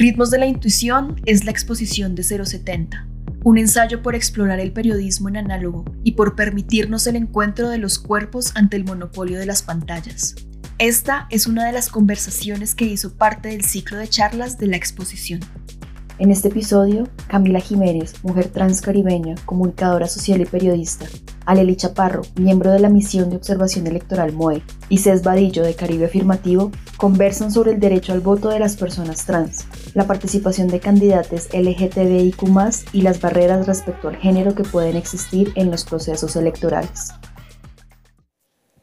Ritmos de la Intuición es la exposición de 070, un ensayo por explorar el periodismo en análogo y por permitirnos el encuentro de los cuerpos ante el monopolio de las pantallas. Esta es una de las conversaciones que hizo parte del ciclo de charlas de la exposición. En este episodio, Camila Jiménez, mujer transcaribeña, comunicadora social y periodista, Aleli Chaparro, miembro de la misión de observación electoral MOE, y Cés Vadillo de Caribe Afirmativo, conversan sobre el derecho al voto de las personas trans, la participación de candidatos LGTBIQ y las barreras respecto al género que pueden existir en los procesos electorales.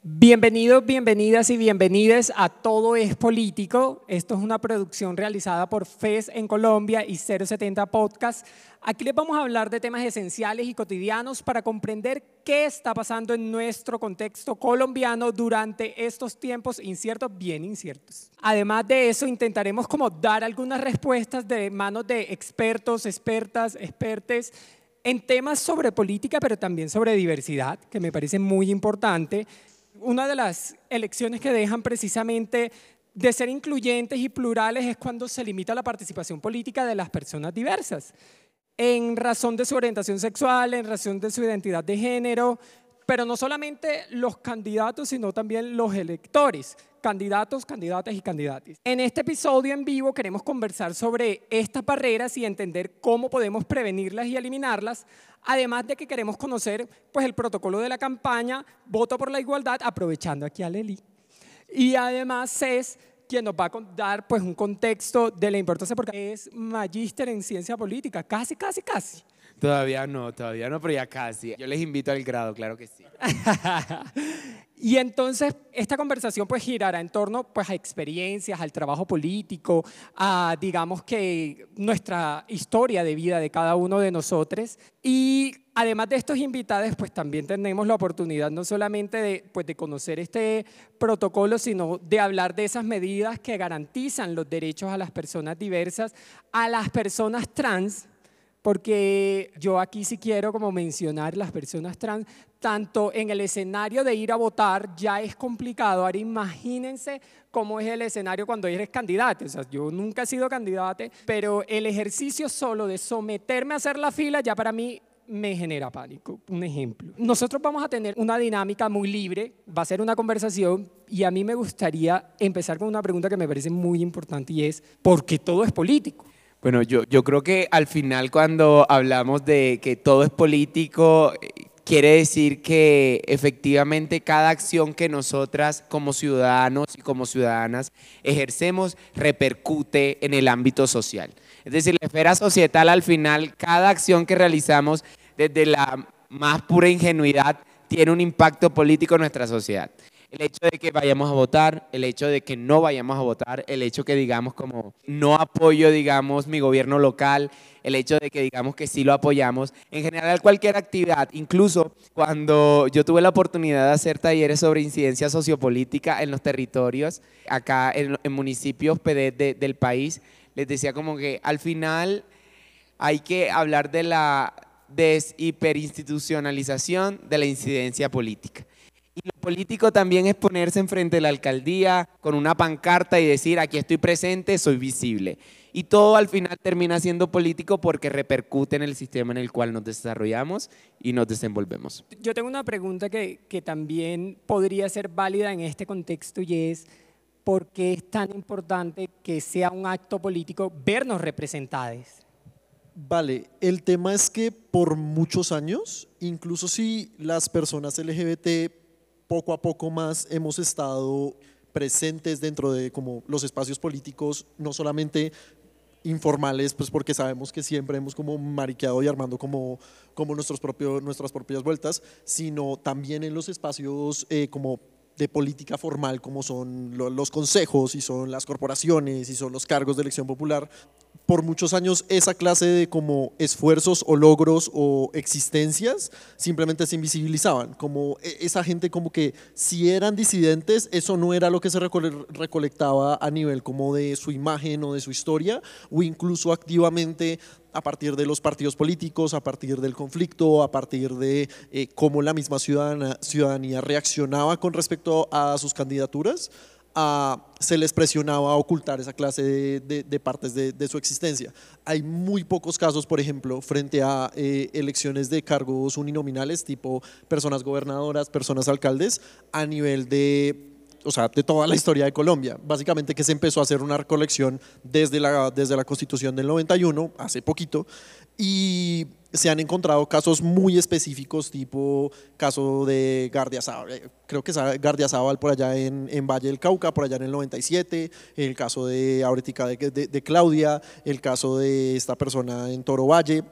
Bienvenidos, bienvenidas y bienvenidas a Todo es Político. Esto es una producción realizada por FES en Colombia y 070 Podcast. Aquí les vamos a hablar de temas esenciales y cotidianos para comprender qué está pasando en nuestro contexto colombiano durante estos tiempos inciertos, bien inciertos. Además de eso, intentaremos como dar algunas respuestas de manos de expertos, expertas, expertes en temas sobre política, pero también sobre diversidad, que me parece muy importante una de las elecciones que dejan precisamente de ser incluyentes y plurales es cuando se limita la participación política de las personas diversas, en razón de su orientación sexual, en razón de su identidad de género, pero no solamente los candidatos, sino también los electores, candidatos, candidatas y candidatas. En este episodio en vivo queremos conversar sobre estas barreras y entender cómo podemos prevenirlas y eliminarlas, además de que queremos conocer pues, el protocolo de la campaña Voto por la Igualdad, aprovechando aquí a Leli. Y además es quien nos va a dar pues, un contexto de la importancia, porque es magíster en ciencia política, casi, casi, casi. Todavía no, todavía no, pero ya casi. Yo les invito al grado, claro que sí. y entonces esta conversación pues girará en torno pues a experiencias, al trabajo político, a digamos que nuestra historia de vida de cada uno de nosotros. Y además de estos invitados pues también tenemos la oportunidad no solamente de, pues, de conocer este protocolo, sino de hablar de esas medidas que garantizan los derechos a las personas diversas, a las personas trans porque yo aquí sí quiero como mencionar las personas trans, tanto en el escenario de ir a votar ya es complicado. Ahora imagínense cómo es el escenario cuando eres candidato. O sea, yo nunca he sido candidato, pero el ejercicio solo de someterme a hacer la fila ya para mí me genera pánico. Un ejemplo. Nosotros vamos a tener una dinámica muy libre, va a ser una conversación y a mí me gustaría empezar con una pregunta que me parece muy importante y es, ¿por qué todo es político? Bueno, yo, yo creo que al final cuando hablamos de que todo es político, quiere decir que efectivamente cada acción que nosotras como ciudadanos y como ciudadanas ejercemos repercute en el ámbito social. Es decir, la esfera societal al final, cada acción que realizamos desde la más pura ingenuidad tiene un impacto político en nuestra sociedad el hecho de que vayamos a votar, el hecho de que no vayamos a votar, el hecho que digamos como no apoyo, digamos, mi gobierno local, el hecho de que digamos que sí lo apoyamos, en general cualquier actividad, incluso cuando yo tuve la oportunidad de hacer talleres sobre incidencia sociopolítica en los territorios, acá en, municipios del país, les decía como que al final hay que hablar de la deshiperinstitucionalización de la incidencia política. Y lo político también es ponerse enfrente de la alcaldía con una pancarta y decir, aquí estoy presente, soy visible. Y todo al final termina siendo político porque repercute en el sistema en el cual nos desarrollamos y nos desenvolvemos. Yo tengo una pregunta que, que también podría ser válida en este contexto y es, ¿por qué es tan importante que sea un acto político vernos representados? Vale, el tema es que por muchos años, incluso si las personas LGBT poco a poco más hemos estado presentes dentro de como los espacios políticos, no solamente informales, pues porque sabemos que siempre hemos como mariqueado y armando como, como nuestros propios, nuestras propias vueltas, sino también en los espacios eh, como de política formal como son los consejos y son las corporaciones y son los cargos de elección popular, por muchos años esa clase de como esfuerzos o logros o existencias simplemente se invisibilizaban, como e, esa gente como que si eran disidentes, eso no era lo que se recolectaba a nivel como de su imagen o de su historia, o incluso activamente a partir de los partidos políticos, a partir del conflicto, a partir de eh, cómo la misma ciudadanía reaccionaba con respecto a sus candidaturas, se les presionaba a ocultar esa clase de, partes de, su existencia. Hay muy pocos casos, por ejemplo, frente a eh, elecciones de cargos uninominales, tipo personas gobernadoras, personas alcaldes, a nivel de o sea, de toda la historia de Colombia. Básicamente que se empezó a hacer una recolección desde la, desde la Constitución del 91, hace poquito, y se han encontrado casos muy específicos, tipo caso de Gardiazabal, eh, creo que es por allá en, en, Valle del Cauca, por allá en el 97, el caso de Auretica de, Claudia, el caso de esta persona en Toro Valle,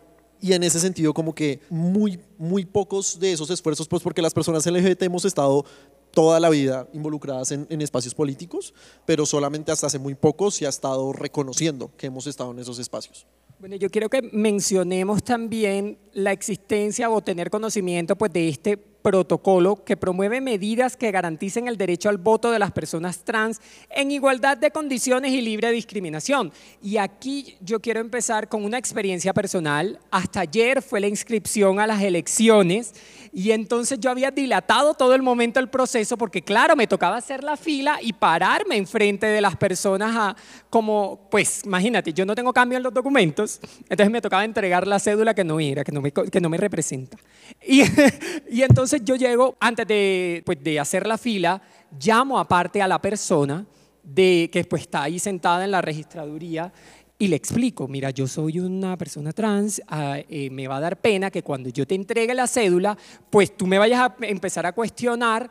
y en ese sentido como que muy, muy pocos de esos esfuerzos, pues porque las personas LGBT hemos estado toda la vida involucradas en, espacios políticos, pero solamente hasta hace muy poco se ha estado reconociendo que hemos estado en esos espacios. Bueno, yo quiero que mencionemos también la existencia o tener conocimiento pues, de este protocolo que promueve medidas que garanticen el derecho al voto de las personas trans en igualdad de condiciones y libre discriminación. Y aquí yo quiero empezar con una experiencia personal. Hasta ayer fue la inscripción a las elecciones y entonces yo había dilatado todo el momento el proceso porque claro, me tocaba hacer la fila y pararme enfrente de las personas a, como, pues imagínate, yo no tengo cambio en los documentos, entonces me tocaba entregar la cédula que no era, que no me, que no me representa. Y, y entonces yo llego, antes de, pues, de hacer la fila, llamo aparte a la persona de, que pues, está ahí sentada en la registraduría y le explico, mira, yo soy una persona trans, ah, eh, me va a dar pena que cuando yo te entregue la cédula, pues tú me vayas a empezar a cuestionar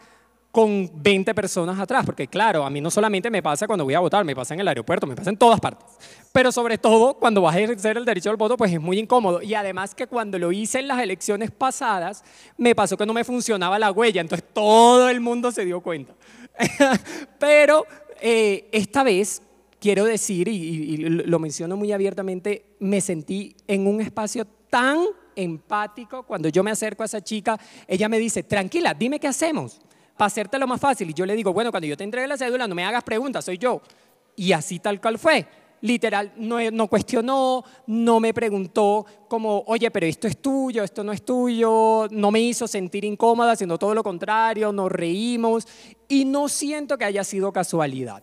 con 20 personas atrás, porque claro, a mí no solamente me pasa cuando voy a votar, me pasa en el aeropuerto, me pasa en todas partes, pero sobre todo cuando vas a ejercer el derecho al voto, pues es muy incómodo. Y además que cuando lo hice en las elecciones pasadas, me pasó que no me funcionaba la huella, entonces todo el mundo se dio cuenta. pero eh, esta vez quiero decir, y, lo menciono muy abiertamente, me sentí en un espacio tan empático. Cuando yo me acerco a esa chica, ella me dice, tranquila, dime qué hacemos para hacerte lo más fácil. Y yo le digo, bueno, cuando yo te entregue la cédula, no me hagas preguntas, soy yo. Y así tal cual fue. Literal, no, no cuestionó, no me preguntó como, oye, pero esto es tuyo, esto no es tuyo, no me hizo sentir incómoda, sino todo lo contrario, nos reímos y no siento que haya sido casualidad.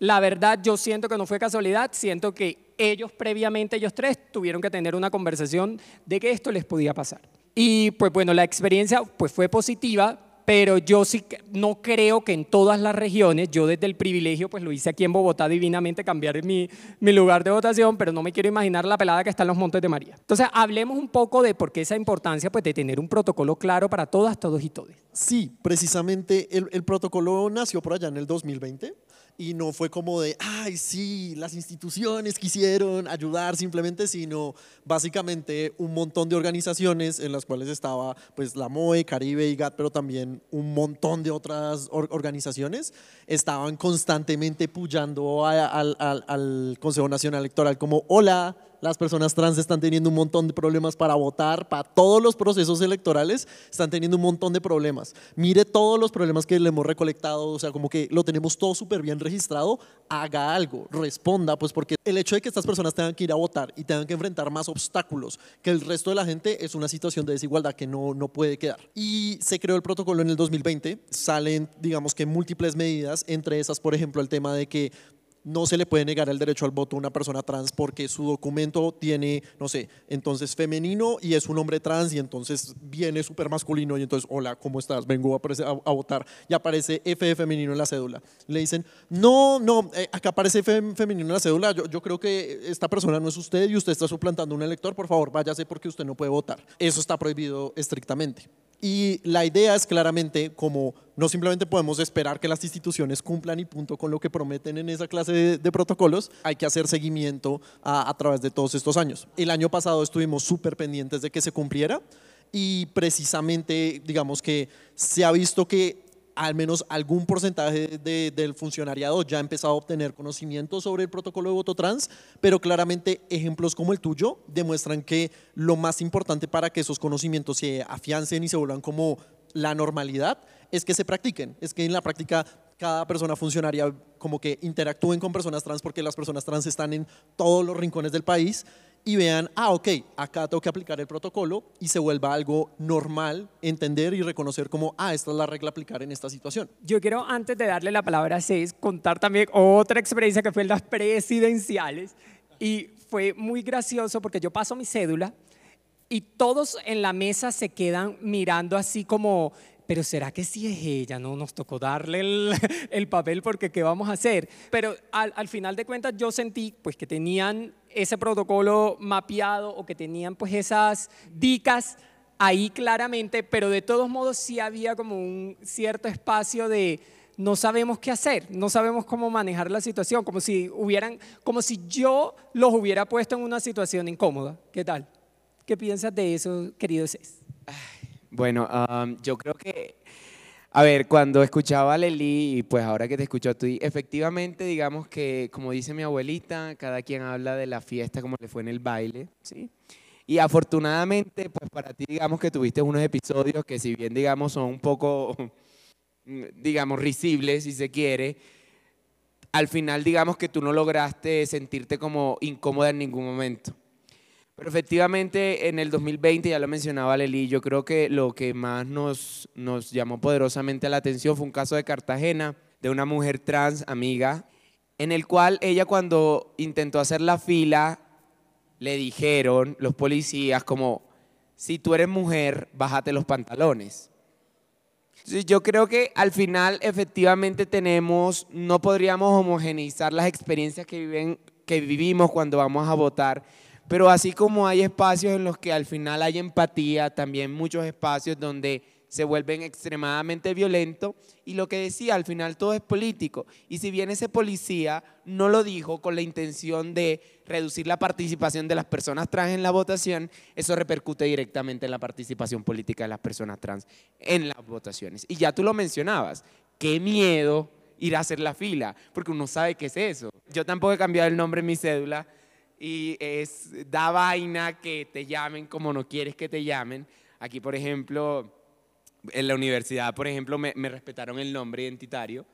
La verdad, yo siento que no fue casualidad, siento que ellos previamente, ellos tres, tuvieron que tener una conversación de que esto les podía pasar. Y pues bueno, la experiencia pues fue positiva, pero yo sí no creo que en todas las regiones, yo desde el privilegio, pues lo hice aquí en Bogotá divinamente, cambiar mi, mi lugar de votación, pero no me quiero imaginar la pelada que está en los Montes de María. Entonces, hablemos un poco de por qué esa importancia pues, de tener un protocolo claro para todas, todos y todes. Sí, precisamente el, el protocolo nació por allá en el 2020 y no fue como de, ay, sí, las instituciones quisieron ayudar simplemente, sino básicamente un montón de organizaciones en las cuales estaba pues la MOE, Caribe y GATT, pero también un montón de otras organizaciones, estaban constantemente puyando al Consejo Nacional Electoral como, hola, las personas trans están teniendo un montón de problemas para votar, para todos los procesos electorales están teniendo un montón de problemas. Mire todos los problemas que le hemos recolectado, o sea, como que lo tenemos todo súper bien registrado, haga algo, responda, pues porque el hecho de que estas personas tengan que ir a votar y tengan que enfrentar más obstáculos que el resto de la gente es una situación de desigualdad que no, no puede quedar. Y se creó el protocolo en el 2020, salen, digamos que múltiples medidas, entre esas, por ejemplo, el tema de que no se le puede negar el derecho al voto a una persona trans porque su documento tiene, no sé, entonces femenino y es un hombre trans y entonces viene súper masculino y entonces, hola, ¿cómo estás? Vengo a, votar y aparece F femenino en la cédula. Le dicen, no, no, eh, acá aparece F femenino en la cédula, yo, yo creo que esta persona no es usted y usted está suplantando un elector, por favor, váyase porque usted no puede votar. Eso está prohibido estrictamente. Y la idea es claramente como no simplemente podemos esperar que las instituciones cumplan y punto con lo que prometen en esa clase de, protocolos, hay que hacer seguimiento a, a través de todos estos años. El año pasado estuvimos súper pendientes de que se cumpliera y precisamente digamos que se ha visto que al menos algún porcentaje del funcionariado ya ha empezado a obtener conocimiento sobre el protocolo de voto trans, pero claramente ejemplos como el tuyo demuestran que lo más importante para que esos conocimientos se afiancen y se vuelvan como la normalidad es que se practiquen, es que en la práctica cada persona funcionaria como que interactúen con personas trans porque las personas trans están en todos los rincones del país y vean, ah, ok, acá tengo que aplicar el protocolo y se vuelva algo normal entender y reconocer como, ah, esta es la regla a aplicar en esta situación. Yo quiero, antes de darle la palabra a Cés, contar también otra experiencia que fue en las presidenciales y fue muy gracioso porque yo paso mi cédula y todos en la mesa se quedan mirando así como, pero ¿será que sí es ella? No nos tocó darle el, papel porque ¿qué vamos a hacer? Pero al, al, final de cuentas yo sentí pues que tenían ese protocolo mapeado o que tenían pues esas dicas ahí claramente, pero de todos modos sí había como un cierto espacio de no sabemos qué hacer, no sabemos cómo manejar la situación, como si hubieran, como si yo los hubiera puesto en una situación incómoda. ¿Qué tal? ¿Qué piensas de eso, querido Cés? Bueno, yo creo que, a ver, cuando escuchaba a Leli y pues ahora que te escucho a ti, efectivamente digamos que, como dice mi abuelita, cada quien habla de la fiesta como le fue en el baile, ¿sí? Y afortunadamente, pues para ti digamos que tuviste unos episodios que si bien digamos son un poco, digamos, risibles si se quiere, al final digamos que tú no lograste sentirte como incómoda en ningún momento. Pero efectivamente en el 2020, ya lo mencionaba Leli, yo creo que lo que más nos, nos llamó poderosamente la atención fue un caso de Cartagena de una mujer trans amiga, en el cual ella cuando intentó hacer la fila, le dijeron los policías como, si tú eres mujer, bájate los pantalones. yo creo que al final efectivamente tenemos, no podríamos homogeneizar las experiencias que, viven, que vivimos cuando vamos a votar, pero así como hay espacios en los que al final hay empatía, también muchos espacios donde se vuelven extremadamente violentos y lo que decía, al final todo es político. Y si bien ese policía no lo dijo con la intención de reducir la participación de las personas trans en la votación, eso repercute directamente en la participación política de las personas trans en las votaciones. Y ya tú lo mencionabas, qué miedo ir a hacer la fila, porque uno sabe qué es eso. Yo tampoco he cambiado el nombre en mi cédula, y es, da vaina que te llamen como no quieres que te llamen. Aquí, por ejemplo, en la universidad, por ejemplo, me, respetaron el nombre identitario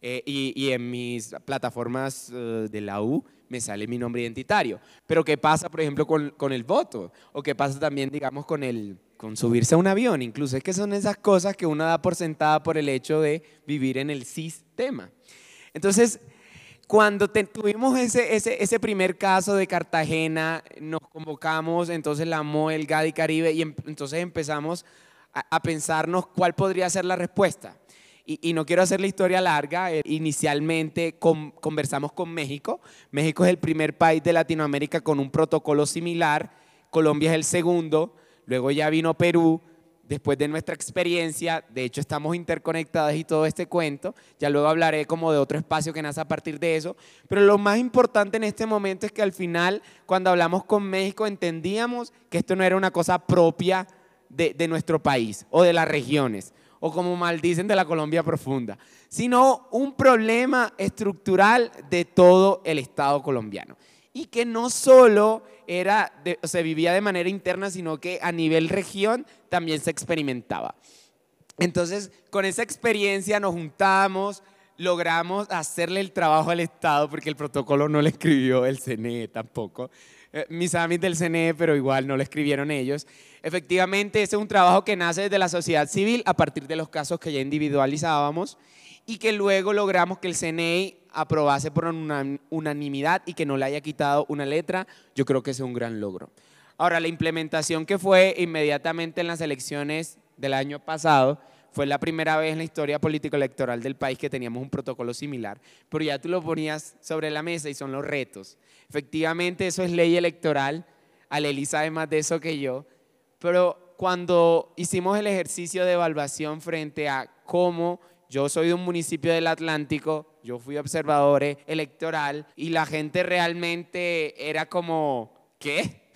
eh, y, en mis plataformas eh, de la U me sale mi nombre identitario. Pero ¿qué pasa, por ejemplo, con, con, el voto? ¿O qué pasa también, digamos, con, el, con subirse a un avión? Incluso es que son esas cosas que uno da por sentada por el hecho de vivir en el sistema. Entonces, cuando tuvimos ese, ese, ese, primer caso de Cartagena, nos convocamos entonces la MOEL, GADI Caribe y em, entonces empezamos a, pensarnos cuál podría ser la respuesta. Y, no quiero hacer la historia larga, eh, inicialmente conversamos con México. México es el primer país de Latinoamérica con un protocolo similar, Colombia es el segundo, luego ya vino Perú, después de nuestra experiencia, de hecho estamos interconectados y todo este cuento, ya luego hablaré como de otro espacio que nace a partir de eso, pero lo más importante en este momento es que al final, cuando hablamos con México, entendíamos que esto no era una cosa propia de nuestro país o de las regiones, o como maldicen de la Colombia profunda, sino un problema estructural de todo el Estado colombiano y que no solo era se vivía de manera interna, sino que a nivel región también se experimentaba. Entonces, con esa experiencia nos juntamos, logramos hacerle el trabajo al Estado, porque el protocolo no lo escribió el CNE tampoco. Eh, mis amigos del CNE, pero igual no lo escribieron ellos. Efectivamente, ese es un trabajo que nace desde la sociedad civil a partir de los casos que ya individualizábamos y que luego logramos que el CNE aprobase por una unanimidad y que no le haya quitado una letra, yo creo que es un gran logro. Ahora, la implementación que fue inmediatamente en las elecciones del año pasado, fue la primera vez en la historia político-electoral del país que teníamos un protocolo similar, pero ya tú lo ponías sobre la mesa y son los retos. Efectivamente, eso es ley electoral, Aleli sabe más de eso que yo, pero cuando hicimos el ejercicio de evaluación frente a cómo yo soy de un municipio del Atlántico, yo fui observador electoral y la gente realmente era como, ¿qué?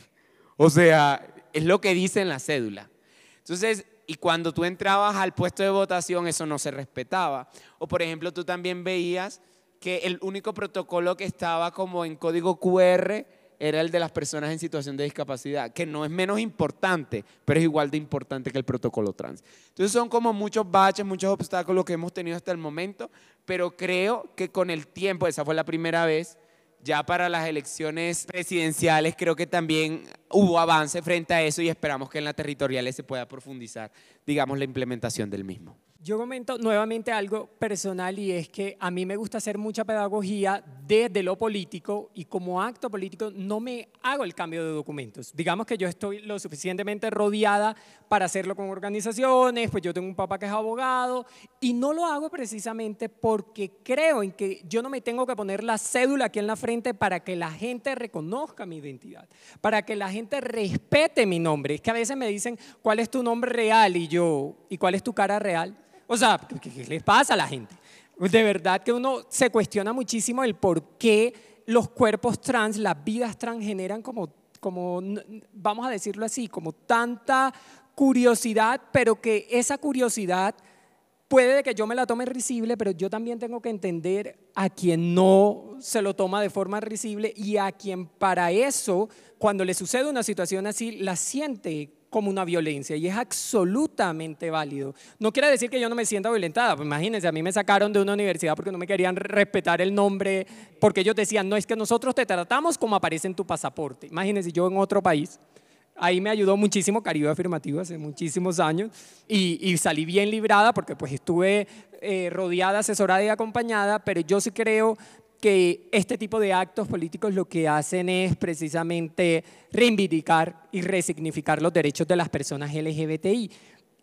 O sea, es lo que dice en la cédula. Entonces, y cuando tú entrabas al puesto de votación, eso no se respetaba. O por ejemplo, tú también veías que el único protocolo que estaba como en código QR era el de las personas en situación de discapacidad, que no es menos importante, pero es igual de importante que el protocolo trans. Entonces son como muchos baches, muchos obstáculos que hemos tenido hasta el momento, pero creo que con el tiempo, esa fue la primera vez, Ya para las elecciones presidenciales creo que también hubo avance frente a eso y esperamos que en las territoriales se pueda profundizar, digamos, la implementación del mismo. Yo comento nuevamente algo personal y es que a mí me gusta hacer mucha pedagogía desde lo político y como acto político no me hago el cambio de documentos. Digamos que yo estoy lo suficientemente rodeada para hacerlo con organizaciones, pues yo tengo un papá que es abogado y no lo hago precisamente porque creo en que yo no me tengo que poner la cédula aquí en la frente para que la gente reconozca mi identidad, para que la gente respete mi nombre. Es que a veces me dicen, ¿cuál es tu nombre real? Y yo, ¿y cuál es tu cara real? O sea, ¿qué, les pasa a la gente? De verdad que uno se cuestiona muchísimo el por qué los cuerpos trans, las vidas trans generan como, como, vamos a decirlo así, como tanta curiosidad, pero que esa curiosidad puede que yo me la tome risible, pero yo también tengo que entender a quien no se lo toma de forma risible y a quien para eso, cuando le sucede una situación así, la siente como una violencia y es absolutamente válido. No quiere decir que yo no me sienta violentada, pues imagínense, a mí me sacaron de una universidad porque no me querían respetar el nombre, porque ellos decían, no es que nosotros te tratamos como aparece en tu pasaporte. Imagínense, yo en otro país. Ahí me ayudó muchísimo Caribe Afirmativo hace muchísimos años y, salí bien librada porque pues estuve eh, rodeada, asesorada y acompañada, pero yo sí creo que este tipo de actos políticos lo que hacen es precisamente reivindicar y resignificar los derechos de las personas LGBTI.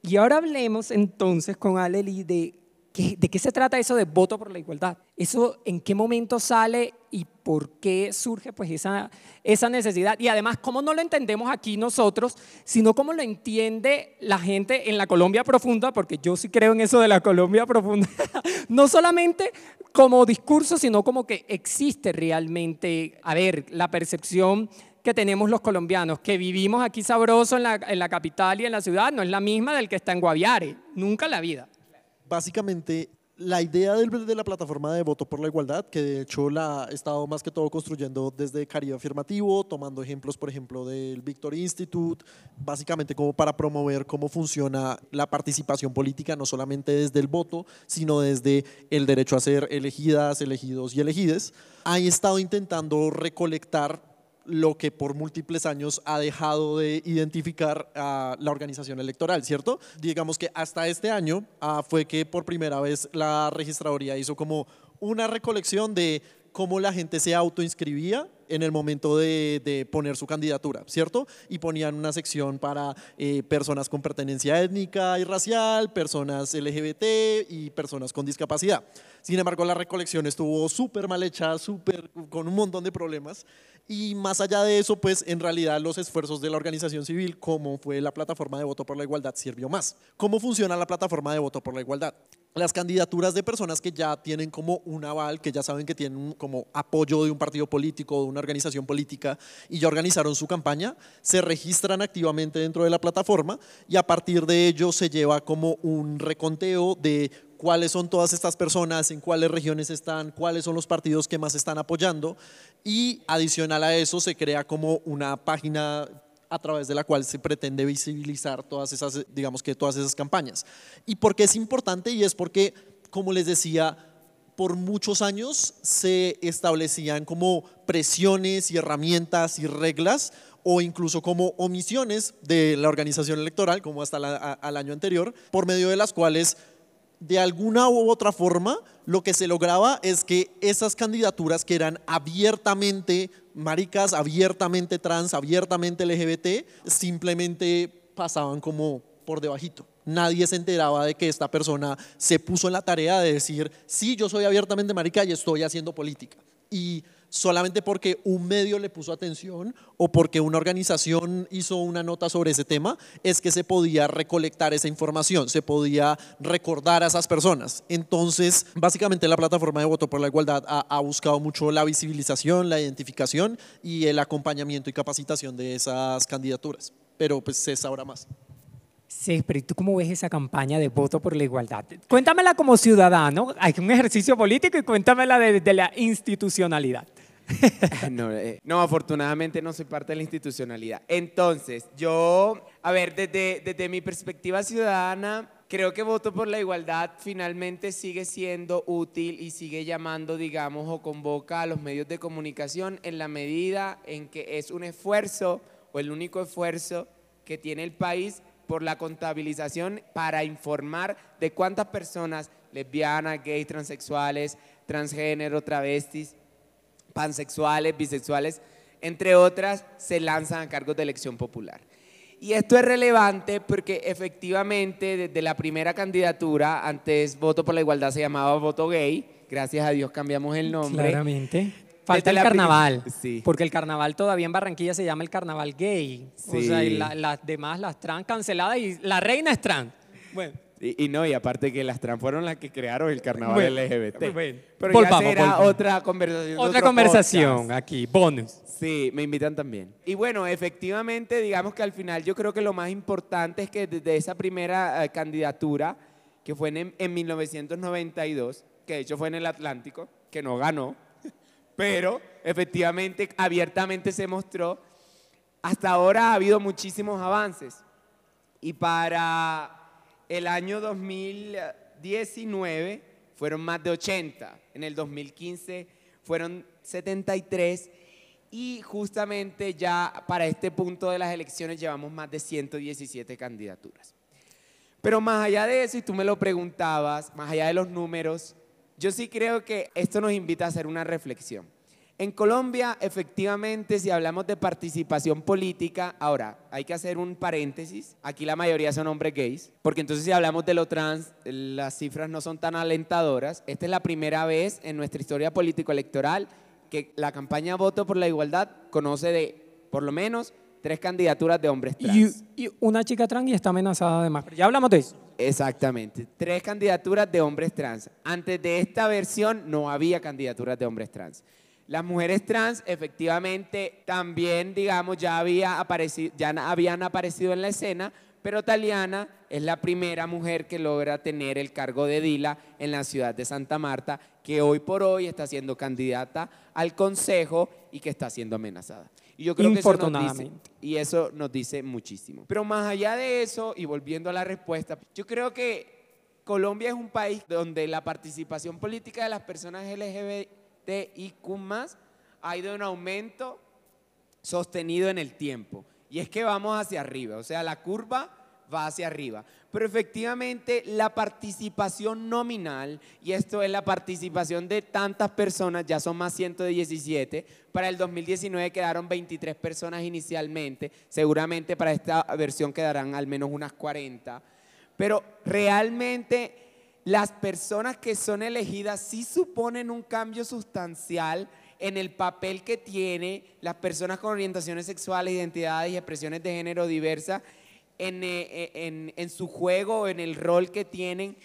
Y ahora hablemos entonces con Aleli de ¿De qué se trata eso de voto por la igualdad? ¿Eso en qué momento sale y por qué surge pues esa, esa necesidad? Y además, ¿cómo no lo entendemos aquí nosotros, sino cómo lo entiende la gente en la Colombia profunda? Porque yo sí creo en eso de la Colombia profunda. no solamente como discurso, sino como que existe realmente, a ver, la percepción que tenemos los colombianos, que vivimos aquí sabroso en la, en la capital y en la ciudad, no es la misma del que está en Guaviare, nunca en la vida básicamente la idea de la plataforma de voto por la igualdad, que de hecho la he estado más que todo construyendo desde Caribe Afirmativo, tomando ejemplos, por ejemplo, del Victory Institute, básicamente como para promover cómo funciona la participación política, no solamente desde el voto, sino desde el derecho a ser elegidas, elegidos y elegides. Ha estado intentando recolectar lo que por múltiples años ha dejado de identificar a la organización electoral, ¿cierto? Digamos que hasta este año ah, fue que por primera vez la registraduría hizo como una recolección de cómo la gente se autoinscribía en el momento de, poner su candidatura, ¿cierto? Y ponían una sección para eh, personas con pertenencia étnica y racial, personas LGBT y personas con discapacidad. Sin embargo, la recolección estuvo súper mal hecha, súper con un montón de problemas. Y más allá de eso, pues en realidad los esfuerzos de la organización civil, como fue la plataforma de voto por la igualdad, sirvió más. ¿Cómo funciona la plataforma de voto por la igualdad? Las candidaturas de personas que ya tienen como un aval, que ya saben que tienen como apoyo de un partido político, de una organización política y ya organizaron su campaña, se registran activamente dentro de la plataforma y a partir de ello se lleva como un reconteo de cuáles son todas estas personas, en cuáles regiones están, cuáles son los partidos que más están apoyando y adicional a eso se crea como una página a través de la cual se pretende visibilizar todas esas, digamos que todas esas campañas. ¿Y por qué es importante? Y es porque, como les decía, por muchos años se establecían como presiones y herramientas y reglas o incluso como omisiones de la organización electoral, como hasta el año anterior, por medio de las cuales de alguna u otra forma, lo que se lograba es que esas candidaturas que eran abiertamente maricas, abiertamente trans, abiertamente LGBT, simplemente pasaban como por debajito. Nadie se enteraba de que esta persona se puso en la tarea de decir, sí, yo soy abiertamente marica y estoy haciendo política. Y solamente porque un medio le puso atención o porque una organización hizo una nota sobre ese tema, es que se podía recolectar esa información, se podía recordar a esas personas. Entonces, básicamente la plataforma de Voto por la Igualdad ha, buscado mucho la visibilización, la identificación y el acompañamiento y capacitación de esas candidaturas. Pero pues se sabrá más. Sí, pero ¿tú cómo ves esa campaña de voto por la igualdad? Cuéntamela como ciudadano, hay un ejercicio político y cuéntamela desde la institucionalidad. Eh, no, afortunadamente no soy parte de la institucionalidad. Entonces, yo, a ver, desde, desde mi perspectiva ciudadana, creo que Voto por la Igualdad finalmente sigue siendo útil y sigue llamando, digamos, o convoca a los medios de comunicación en la medida en que es un esfuerzo o el único esfuerzo que tiene el país por la contabilización para informar de cuántas personas lesbianas, gays, transexuales, transgénero, travestis, pansexuales, bisexuales, entre otras, se lanzan a cargos de elección popular. Y esto es relevante porque efectivamente desde la primera candidatura, antes Voto por la Igualdad se llamaba Voto Gay, gracias a Dios cambiamos el nombre. Claramente. Falta el carnaval, porque el carnaval todavía en Barranquilla se llama el carnaval gay. O sea, y las demás, las trans canceladas y la reina es trans. Bueno. Y, no, y aparte que las trans fueron las que crearon el carnaval LGBT. Pero ya será otra conversación. Otra conversación aquí, bonus. Sí, me invitan también. Y bueno, efectivamente, digamos que al final yo creo que lo más importante es que desde esa primera eh, candidatura, que fue en, en 1992, que de hecho fue en el Atlántico, que no ganó, pero efectivamente, abiertamente se mostró, hasta ahora ha habido muchísimos avances. Y para el año 2019 fueron más de 80, en el 2015 fueron 73 y justamente ya para este punto de las elecciones llevamos más de 117 candidaturas. Pero más allá de eso, y tú me lo preguntabas, más allá de los números, yo sí creo que esto nos invita a hacer una reflexión. En Colombia, efectivamente, si hablamos de participación política, ahora hay que hacer un paréntesis. Aquí la mayoría son hombres gays, porque entonces si hablamos de lo trans, las cifras no son tan alentadoras. Esta es la primera vez en nuestra historia político-electoral que la campaña Voto por la Igualdad conoce de por lo menos tres candidaturas de hombres trans. Y, una chica trans y está amenazada además. Ya hablamos de eso. Exactamente, tres candidaturas de hombres trans. Antes de esta versión no había candidaturas de hombres trans. Las mujeres trans efectivamente también, digamos, ya, había aparecido, ya habían aparecido en la escena, pero Taliana es la primera mujer que logra tener el cargo de Dila en la ciudad de Santa Marta, que hoy por hoy está siendo candidata al consejo y que está siendo amenazada. Y yo creo que eso nos dice, y eso nos dice muchísimo. Pero más allá de eso, y volviendo a la respuesta, yo creo que Colombia es un país donde la participación política de las personas LGBTIQ ha ido en aumento sostenido en el tiempo. Y es que vamos hacia arriba, o sea, la curva va hacia arriba. Pero efectivamente la participación nominal, y esto es la participación de tantas personas, ya son más 117, para el 2019 quedaron 23 personas inicialmente, seguramente para esta versión quedarán al menos unas 40, pero realmente las personas que son elegidas sí suponen un cambio sustancial en el papel que tiene las personas con orientaciones sexuales, identidades y expresiones de género diversas en, eh, en, en su juego, en el rol que tienen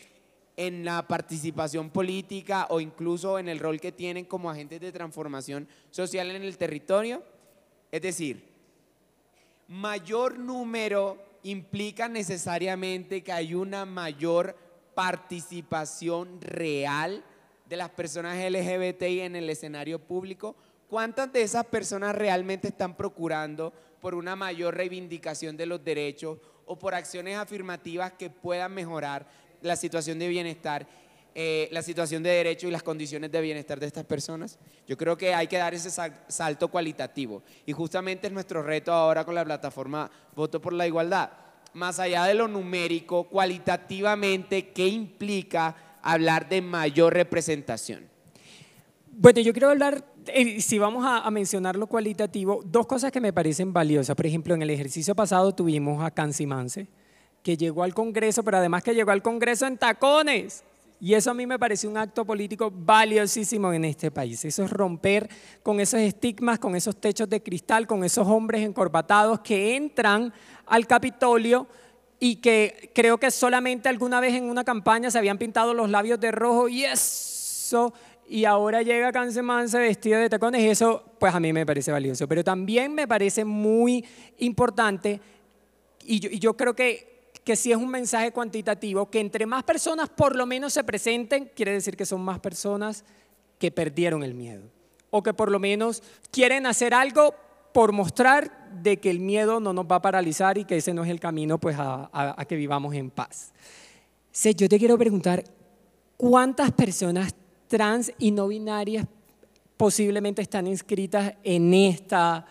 en la participación política o incluso en el rol que tienen como agentes de transformación social en el territorio. Es decir, mayor número implica necesariamente que hay una mayor participación real de las personas LGBTI en el escenario público, ¿cuántas de esas personas realmente están procurando por una mayor reivindicación de los derechos o por acciones afirmativas que puedan mejorar la situación de bienestar, eh, la situación de derecho y las condiciones de bienestar de estas personas? Yo creo que hay que dar ese salto cualitativo y justamente es nuestro reto ahora con la plataforma Voto por la Igualdad. Más allá de lo numérico, cualitativamente, ¿qué implica hablar de mayor representación? Bueno, yo quiero hablar, eh, si vamos a, mencionar lo cualitativo, dos cosas que me parecen valiosas. Por ejemplo, en el ejercicio pasado tuvimos a Cancy Mance, que llegó al Congreso, pero además que llegó al Congreso en tacones. Y eso a mí me parece un acto político valiosísimo en este país. Eso es romper con esos estigmas, con esos techos de cristal, con esos hombres encorbatados que entran al Capitolio y que creo que solamente alguna vez en una campaña se habían pintado los labios de rojo y eso, y ahora llega Manse vestido de tacones y eso pues a mí me parece valioso. Pero también me parece muy importante y yo, y yo creo que, que sí es un mensaje cuantitativo, que entre más personas por lo menos se presenten, quiere decir que son más personas que perdieron el miedo o que por lo menos quieren hacer algo por mostrar de que el miedo no nos va a paralizar y que ese no es el camino pues, a, que vivamos en paz. Sí, yo te quiero preguntar, ¿cuántas personas trans y no binarias posiblemente están inscritas en esta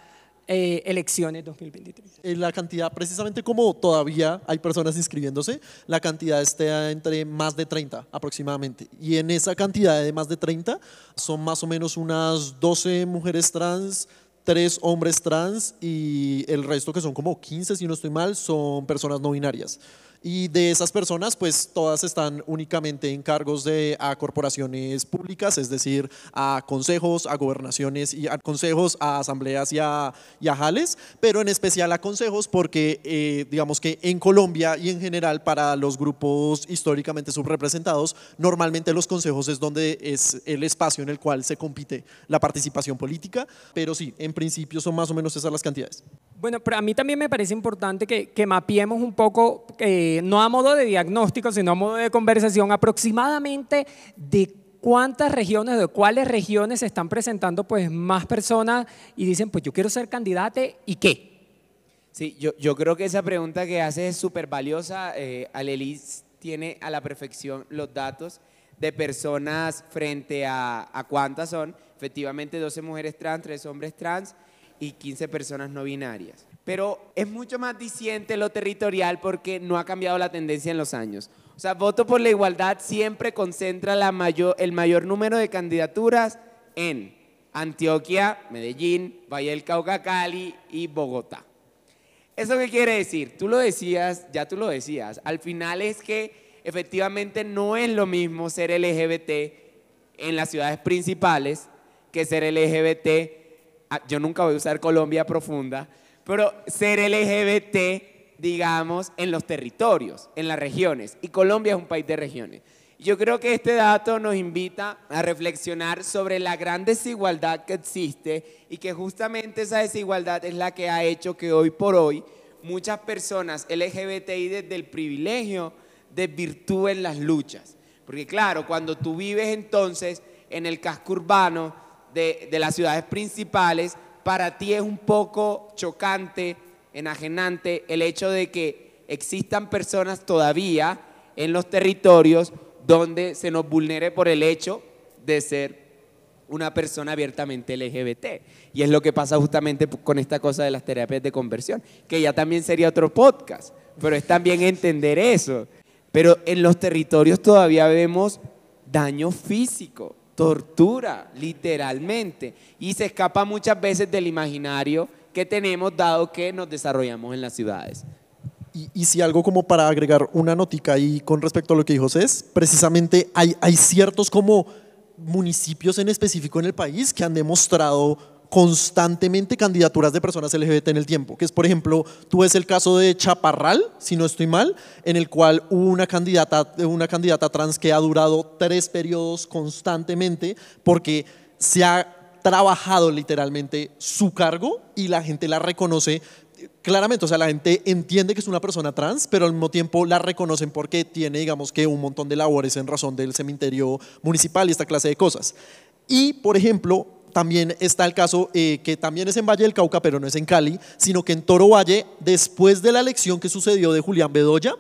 eh, elecciones 2023? Eh, la cantidad, precisamente como todavía hay personas inscribiéndose, la cantidad está entre más de 30 aproximadamente. Y en esa cantidad de más de 30 son más o menos unas 12 mujeres trans, tres hombres trans y el resto que son como 15, si no estoy mal, son personas no binarias. Y de esas personas, pues todas están únicamente en cargos de a corporaciones públicas, es decir, a consejos, a gobernaciones y a consejos, a asambleas y a, y a jales, pero en especial a consejos porque eh, digamos que en Colombia y en general para los grupos históricamente subrepresentados, normalmente los consejos es donde es el espacio en el cual se compite la participación política, pero sí, en principio son más o menos esas las cantidades. Bueno, pero a mí también me parece importante que, que mapeemos un poco... Eh, no a modo de diagnóstico, sino a modo de conversación, aproximadamente de cuántas regiones, de cuáles regiones se están presentando pues más personas y dicen, pues yo quiero ser candidate y qué. Sí, yo, yo creo que esa pregunta que hace es súper valiosa. Eh, Alelis tiene a la perfección los datos de personas frente a, a cuántas son. Efectivamente, 12 mujeres trans, 3 hombres trans y 15 personas no binarias. Pero es mucho más diciente lo territorial porque no ha cambiado la tendencia en los años. O sea, voto por la igualdad siempre concentra la mayor, el mayor número de candidaturas en Antioquia, Medellín, Valle del Cauca, Cali y Bogotá. ¿Eso qué quiere decir? Tú lo decías, ya tú lo decías. Al final es que efectivamente no es lo mismo ser LGBT en las ciudades principales que ser LGBT. Ah, yo nunca voy a usar Colombia profunda, pero ser LGBT, digamos, en los territorios, en las regiones. Y Colombia es un país de regiones. Yo creo que este dato nos invita a reflexionar sobre la gran desigualdad que existe y que justamente esa desigualdad es la que ha hecho que hoy por hoy muchas personas LGBTI desde el privilegio desvirtúen las luchas. Porque claro, cuando tú vives entonces en el casco urbano de, de las ciudades principales, para ti es un poco chocante, enajenante el hecho de que existan personas todavía en los territorios donde se nos vulnere por el hecho de ser una persona abiertamente LGBT. Y es lo que pasa justamente con esta cosa de las terapias de conversión, que ya también sería otro podcast, pero es también entender eso. Pero en los territorios todavía vemos daño físico, tortura, literalmente, y se escapa muchas veces del imaginario que tenemos dado que nos desarrollamos en las ciudades. Y, si algo como para agregar una notica ahí con respecto a lo que dijo Cés, precisamente hay, hay ciertos como municipios en específico en el país que han demostrado constantemente candidaturas de personas LGBT en el tiempo, que es, por ejemplo, tú ves el caso de Chaparral, si no estoy mal, en el cual hubo una candidata, una candidata trans que ha durado tres periodos constantemente porque se ha trabajado literalmente su cargo y la gente la reconoce claramente, o sea, la gente entiende que es una persona trans, pero al mismo tiempo la reconocen porque tiene, digamos que, un montón de labores en razón del cementerio municipal y esta clase de cosas. Y, por ejemplo, también está el caso eh, que también es en Valle del Cauca, pero no es en Cali, sino que en Toro Valle, después de la elección que sucedió de Julián Bedoya,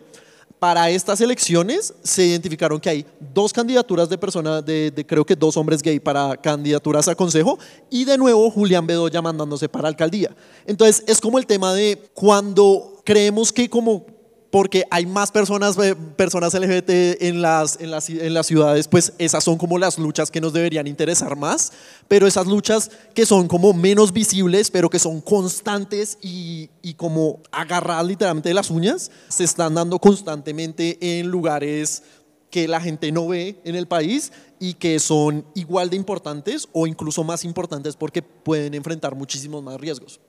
para estas elecciones se identificaron que hay dos candidaturas de personas, de, creo que dos hombres gay para candidaturas a consejo y de nuevo Julián Bedoya mandándose para alcaldía. Entonces es como el tema de cuando creemos que como porque hay más personas, eh, personas LGBT en las, en, las, en las ciudades, pues esas son como las luchas que nos deberían interesar más, pero esas luchas que son como menos visibles, pero que son constantes y, y como agarradas literalmente de las uñas, se están dando constantemente en lugares que la gente no ve en el país y que son igual de importantes o incluso más importantes porque pueden enfrentar muchísimos más riesgos.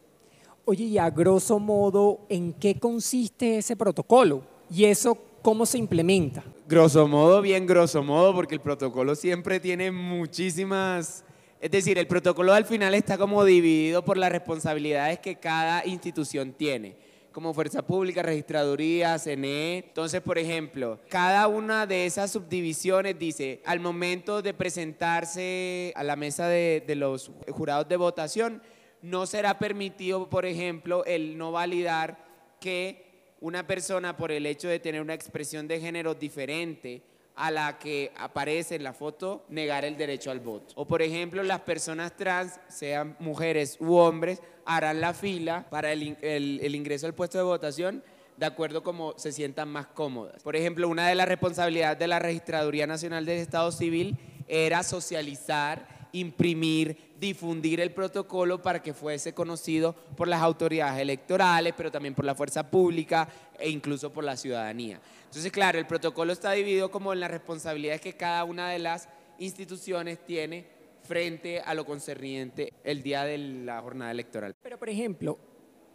Oye, y a grosso modo, ¿en qué consiste ese protocolo? ¿Y eso cómo se implementa? Grosso modo, bien grosso modo, porque el protocolo siempre tiene muchísimas... Es decir, el protocolo al final está como dividido por las responsabilidades que cada institución tiene, como Fuerza Pública, Registraduría, CNE. Entonces, por ejemplo, cada una de esas subdivisiones dice, al momento de presentarse a la mesa de, de los jurados de votación, no será permitido, por ejemplo, el no validar que una persona por el hecho de tener una expresión de género diferente a la que aparece en la foto, negar el derecho al voto. O por ejemplo, las personas trans, sean mujeres u hombres, harán la fila para el, ingreso al puesto de votación de acuerdo como se sientan más cómodas. Por ejemplo, una de las responsabilidades de la Registraduría Nacional del Estado Civil era socializar, imprimir, difundir el protocolo para que fuese conocido por las autoridades electorales, pero también por la fuerza pública e incluso por la ciudadanía. Entonces, claro, el protocolo está dividido como en las responsabilidades que cada una de las instituciones tiene frente a lo concerniente el día de la jornada electoral. Pero, por ejemplo,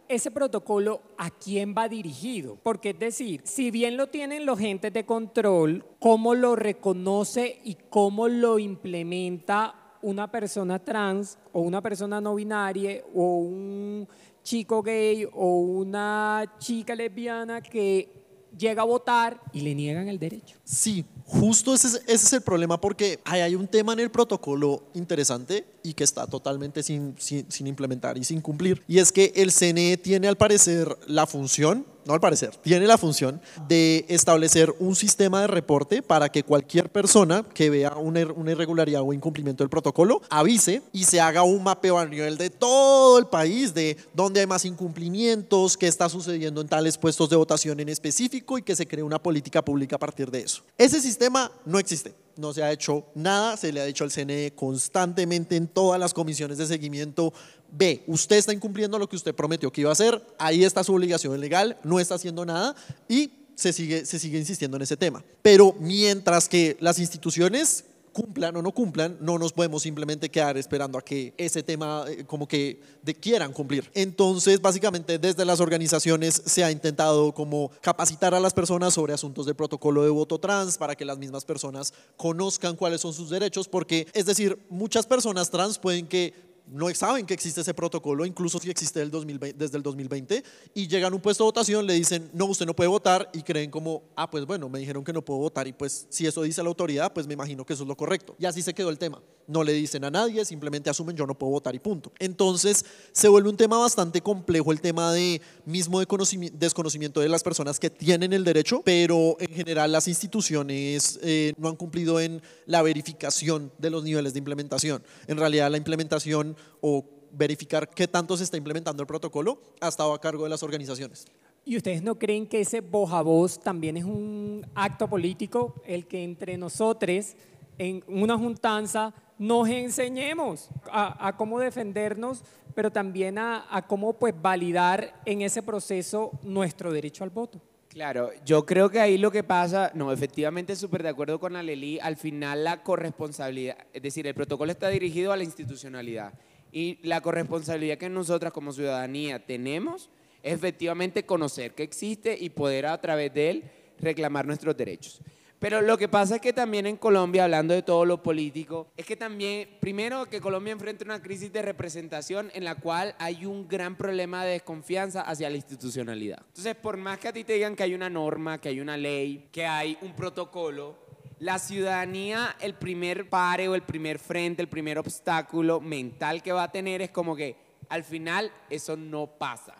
ese protocolo a quién va dirigido. Porque es decir, si bien lo tienen los agentes de control, ¿cómo lo reconoce y cómo lo implementa una persona trans o una persona no binaria o un chico gay o una chica lesbiana que llega a votar y le niegan el derecho? Sí, justo ese es, ese es el problema porque hay un tema en el protocolo interesante y que está totalmente sin, sin, implementar y sin cumplir. Y es que el CNE tiene al parecer la función, no al parecer, tiene la función de establecer un sistema de reporte para que cualquier persona que vea una, una irregularidad o incumplimiento del protocolo avise y se haga un mapeo a nivel de todo el país de dónde hay más incumplimientos, qué está sucediendo en tales puestos de votación en específico y que se cree una política pública a partir de eso. Ese sistema no existe no se ha hecho nada, se le ha dicho al CNE constantemente en todas las comisiones de seguimiento, ve, usted está incumpliendo lo que usted prometió que iba a hacer, ahí está su obligación legal, no está haciendo nada y se sigue, se sigue insistiendo en ese tema. Pero mientras que las instituciones cumplan o no cumplan, no nos podemos simplemente quedar esperando a que ese tema eh, como que de, quieran cumplir. Entonces, básicamente desde las organizaciones se ha intentado como capacitar a las personas sobre asuntos de protocolo de voto trans para que las mismas personas conozcan cuáles son sus derechos, porque es decir, muchas personas trans pueden que no saben que existe ese protocolo, incluso si existe desde el 2020, y llegan a un puesto de votación, le dicen, no, usted no puede votar, y creen como, ah, pues bueno, me dijeron que no puedo votar, y pues si eso dice la autoridad, pues me imagino que eso es lo correcto. Y así se quedó el tema. No le dicen a nadie, simplemente asumen, yo no puedo votar y punto. Entonces, se vuelve un tema bastante complejo el tema de mismo de desconocimiento de las personas que tienen el derecho, pero en general las instituciones eh, no han cumplido en la verificación de los niveles de implementación. En realidad, la implementación o verificar qué tanto se está implementando el protocolo ha estado a cargo de las organizaciones. ¿Y ustedes no creen que ese voz a voz también es un acto político, el que entre nosotros en una juntanza nos enseñemos a, cómo defendernos, pero también a, a, cómo pues validar en ese proceso nuestro derecho al voto? Claro, yo creo que ahí lo que pasa, no, efectivamente súper de acuerdo con Aleli, al final la corresponsabilidad, es decir, el protocolo está dirigido a la institucionalidad y la corresponsabilidad que nosotras como ciudadanía tenemos es efectivamente conocer que existe y poder a través de él reclamar nuestros derechos. Pero lo que pasa es que también en Colombia, hablando de todo lo político, es que también, primero que Colombia enfrenta una crisis de representación en la cual hay un gran problema de desconfianza hacia la institucionalidad. Entonces, por más que a ti te digan que hay una norma, que hay una ley, que hay un protocolo, la ciudadanía, el primer pare o el primer frente, el primer obstáculo mental que va a tener es como que al final eso no pasa.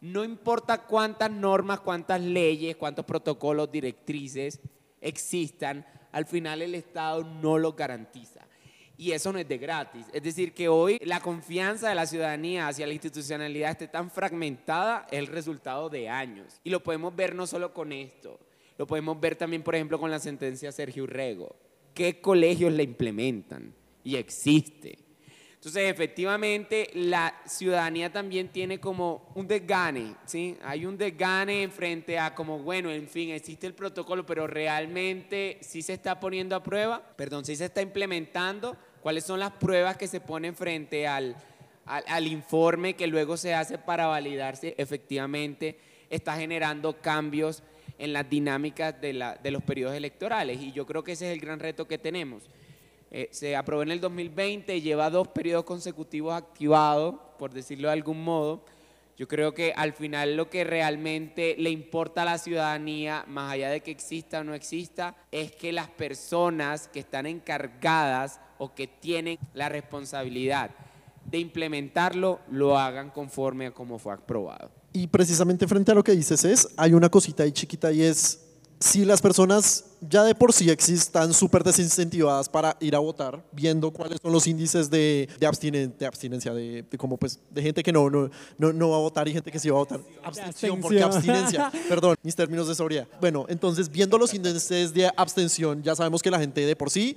No importa cuántas normas, cuántas leyes, cuántos protocolos, directrices, existan, al final el Estado no lo garantiza. Y eso no es de gratis. Es decir, que hoy la confianza de la ciudadanía hacia la institucionalidad esté tan fragmentada es el resultado de años. Y lo podemos ver no solo con esto, lo podemos ver también, por ejemplo, con la sentencia Sergio Urrego. ¿Qué colegios la implementan? Y existe. Entonces, efectivamente, la ciudadanía también tiene como un desgane, ¿sí? Hay un desgane frente a como, bueno, en fin, existe el protocolo, pero realmente sí se está poniendo a prueba, perdón, sí se está implementando, cuáles son las pruebas que se ponen frente al, al, informe que luego se hace para validar si efectivamente está generando cambios en las dinámicas de, la, de los periodos electorales. Y yo creo que ese es el gran reto que tenemos. Eh, se aprobó en el 2020, lleva dos periodos consecutivos activados, por decirlo de algún modo. Yo creo que al final lo que realmente le importa a la ciudadanía, más allá de que exista o no exista, es que las personas que están encargadas o que tienen la responsabilidad de implementarlo, lo hagan conforme a cómo fue aprobado. Y precisamente frente a lo que dices es, hay una cosita ahí chiquita y es, si las personas ya de por sí existan súper desincentivadas para ir a votar, viendo cuáles son los índices de, de, abstinencia, de, como pues, de gente que no, no, no, no, va a votar y gente que sí va a votar. Abstención, porque abstinencia, perdón, mis términos de sobriedad. Bueno, entonces viendo los índices de abstención, ya sabemos que la gente de por sí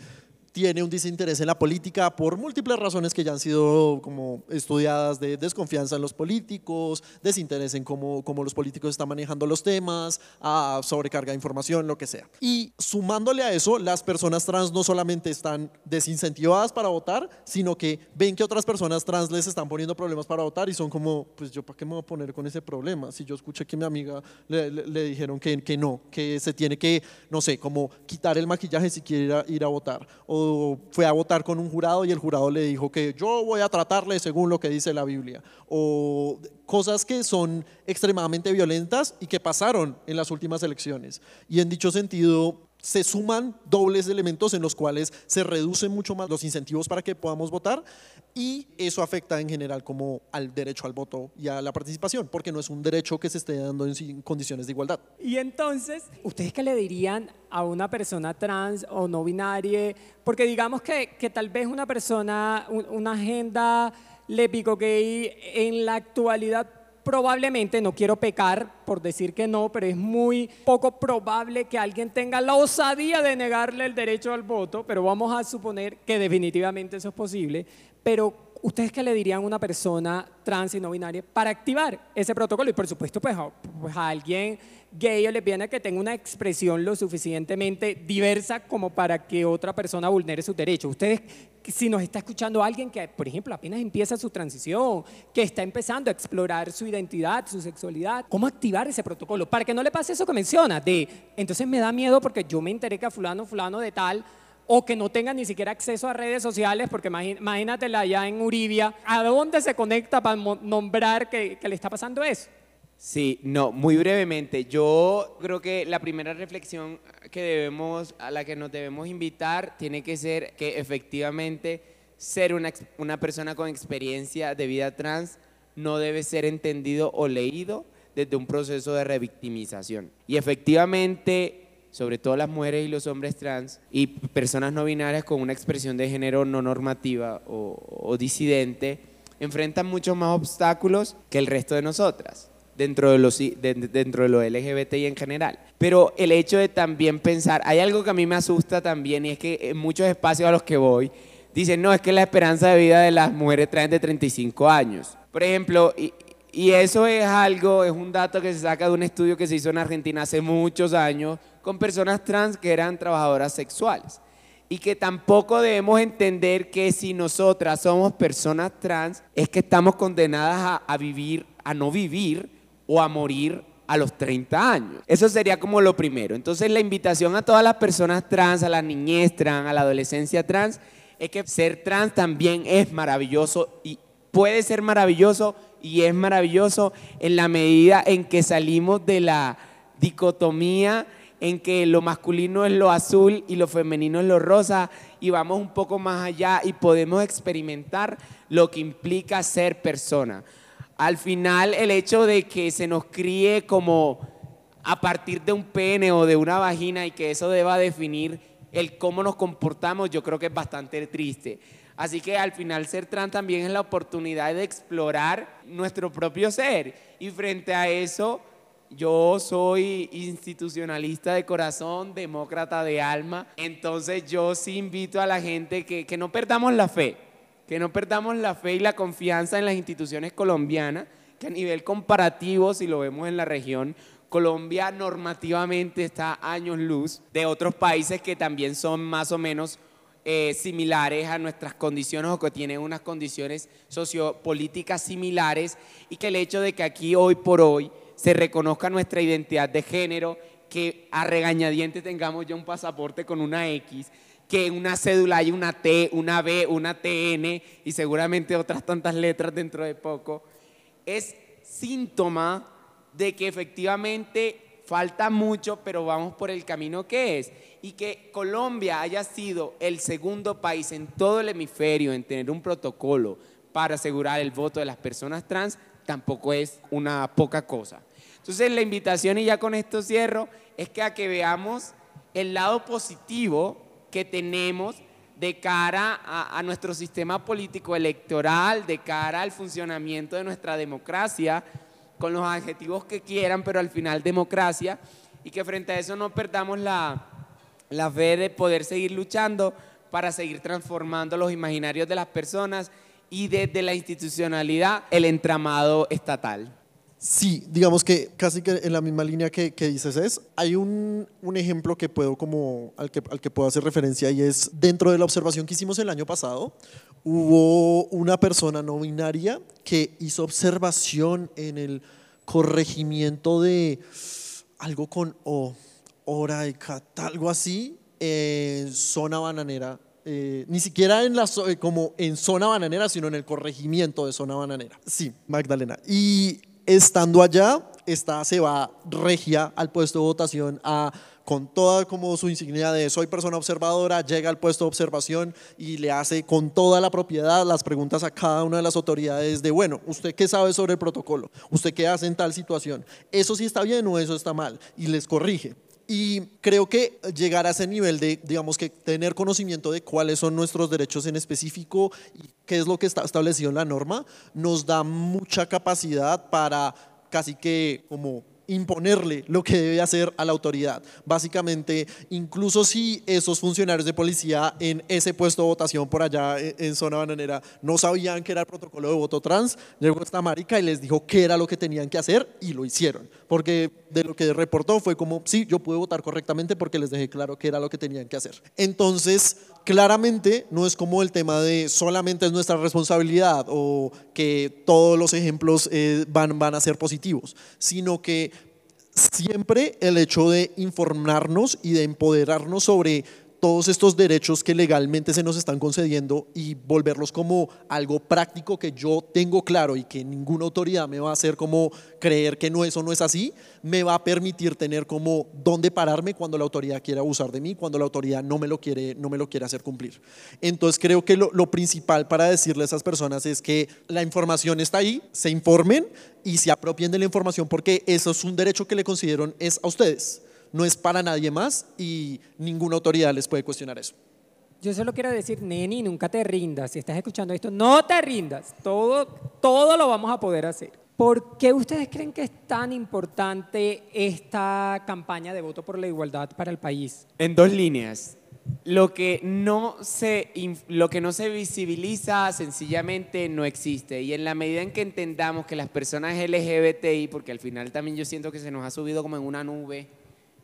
tiene un desinterés en la política por múltiples razones que ya han sido como estudiadas de desconfianza en los políticos, desinterés en cómo, cómo los políticos están manejando los temas, a sobrecarga de información, lo que sea. Y sumándole a eso, las personas trans no solamente están desincentivadas para votar, sino que ven que otras personas trans les están poniendo problemas para votar y son como, pues yo para qué me voy a poner con ese problema si yo escuché que mi amiga le, le, dijeron que, que no, que se tiene que, no sé, como quitar el maquillaje si quiere ir a, ir a votar. O fue a votar con un jurado y el jurado le dijo que yo voy a tratarle según lo que dice la Biblia. O cosas que son extremadamente violentas y que pasaron en las últimas elecciones. Y en dicho sentido, se suman dobles elementos en los cuales se reducen mucho más los incentivos para que podamos votar y eso afecta en general como al derecho al voto y a la participación, porque no es un derecho que se esté dando en condiciones de igualdad. Y entonces, ¿ustedes qué le dirían a una persona trans o no binaria? Porque digamos que, que tal vez una persona, una agenda lépico gay en la actualidad probablemente, no quiero pecar por decir que no, pero es muy poco probable que alguien tenga la osadía de negarle el derecho al voto, pero vamos a suponer que definitivamente eso es posible. Pero ¿ustedes qué le dirían a una persona trans y no binaria para activar ese protocolo? Y por supuesto, pues, pues a alguien gay o lesbiana que tenga una expresión lo suficientemente diversa como para que otra persona vulnere sus derechos. Ustedes si nos está escuchando alguien que, por ejemplo, apenas empieza su transición, que está empezando a explorar su identidad, su sexualidad, ¿cómo activar ese protocolo? Para que no le pase eso que menciona, de, entonces me da miedo porque yo me enteré que a fulano, fulano de tal, o que no tenga ni siquiera acceso a redes sociales, porque imagínatela allá en Uribia, ¿a dónde se conecta para nombrar que, que le está pasando eso? Sí, no, muy brevemente. Yo creo que la primera reflexión que debemos, a la que nos debemos invitar tiene que ser que efectivamente ser una, una persona con experiencia de vida trans no debe ser entendido o leído desde un proceso de revictimización. Y efectivamente, sobre todo las mujeres y los hombres trans y personas no binarias con una expresión de género no normativa o, o disidente, enfrentan muchos más obstáculos que el resto de nosotras dentro de, los, dentro de lo LGBT y en general. Pero el hecho de también pensar, hay algo que a mí me asusta también y es que en muchos espacios a los que voy dicen, no, es que la esperanza de vida de las mujeres traen de 35 años. Por ejemplo, y, y eso es algo, es un dato que se saca de un estudio que se hizo en Argentina hace muchos años con personas trans que eran trabajadoras sexuales. Y que tampoco debemos entender que si nosotras somos personas trans, es que estamos condenadas a, a vivir, a no vivir o a morir a los 30 años. Eso sería como lo primero. Entonces la invitación a todas las personas trans, a la niñez trans, a la adolescencia trans, es que ser trans también es maravilloso y puede ser maravilloso y es maravilloso en la medida en que salimos de la dicotomía en que lo masculino es lo azul y lo femenino es lo rosa y vamos un poco más allá y podemos experimentar lo que implica ser persona al final el hecho de que se nos críe como a partir de un pene o de una vagina y que eso deba definir el cómo nos comportamos, yo creo que es bastante triste. Así que al final ser trans también es la oportunidad de explorar nuestro propio ser. Y frente a eso, yo soy institucionalista de corazón, demócrata de alma. Entonces yo sí invito a la gente que, que no perdamos la fe que no perdamos la fe y la confianza en las instituciones colombianas, que a nivel comparativo, si lo vemos en la región, Colombia normativamente está años luz de otros países que también son más o menos eh, similares a nuestras condiciones o que tienen unas condiciones sociopolíticas similares y que el hecho de que aquí hoy por hoy se reconozca nuestra identidad de género, que a regañadientes tengamos ya un pasaporte con una X, que en una cédula hay una T, una B, una TN y seguramente otras tantas letras dentro de poco, es síntoma de que efectivamente falta mucho, pero vamos por el camino que es. Y que Colombia haya sido el segundo país en todo el hemisferio en tener un protocolo para asegurar el voto de las personas trans tampoco es una poca cosa. Entonces la invitación, y ya con esto cierro, es que a que veamos el lado positivo que tenemos de cara a, nuestro sistema político electoral, de cara al funcionamiento de nuestra democracia, con los adjetivos que quieran, pero al final democracia, y que frente a eso no perdamos la, la fe de poder seguir luchando para seguir transformando los imaginarios de las personas y desde la institucionalidad el entramado estatal. Sí, digamos que casi que en la misma línea que, que dices es, hay un, un, ejemplo que puedo como, al que, al que puedo hacer referencia y es dentro de la observación que hicimos el año pasado, hubo una persona no binaria que hizo observación en el corregimiento de algo con O, hora algo así, en zona bananera eh, ni siquiera en la, como en zona bananera, sino en el corregimiento de zona bananera. Sí, Magdalena. Y estando allá, esta se va regia al puesto de votación a con toda como su insignia de soy persona observadora, llega al puesto de observación y le hace con toda la propiedad las preguntas a cada una de las autoridades de, bueno, ¿usted qué sabe sobre el protocolo? ¿Usted qué hace en tal situación? ¿Eso sí está bien o eso está mal? Y les corrige. Y creo que llegar a ese nivel de, digamos que tener conocimiento de cuáles son nuestros derechos en específico y qué es lo que está establecido en la norma, nos da mucha capacidad para casi que como imponerle lo que debe hacer a la autoridad. Básicamente, incluso si esos funcionarios de policía en ese puesto de votación por allá en zona bananera no sabían que era el protocolo de voto trans, llegó esta marica y les dijo qué era lo que tenían que hacer y lo hicieron. Porque de lo que reportó fue como, sí, yo pude votar correctamente porque les dejé claro qué era lo que tenían que hacer. Entonces, claramente no es como el tema de solamente es nuestra responsabilidad o que todos los ejemplos eh, van, van a ser positivos, sino que siempre el hecho de informarnos y de empoderarnos sobre todos estos derechos que legalmente se nos están concediendo y volverlos como algo práctico que yo tengo claro y que ninguna autoridad me va a hacer como creer que no eso no es así, me va a permitir tener como dónde pararme cuando la autoridad quiere abusar de mí, cuando la autoridad no me lo quiere, no me lo quiere hacer cumplir. Entonces creo que lo, lo principal para decirle a esas personas es que la información está ahí, se informen y se apropien de la información porque eso es un derecho que le consideraron es a ustedes no es para nadie más y ninguna autoridad les puede cuestionar eso. Yo solo quiero decir, Neni, nunca te rindas. Si estás escuchando esto, no te rindas. Todo, todo lo vamos a poder hacer. ¿Por qué ustedes creen que es tan importante esta campaña de voto por la igualdad para el país? En dos líneas. Lo que no se, lo que no se visibiliza sencillamente no existe. Y en la medida en que entendamos que las personas LGBTI, porque al final también yo siento que se nos ha subido como en una nube,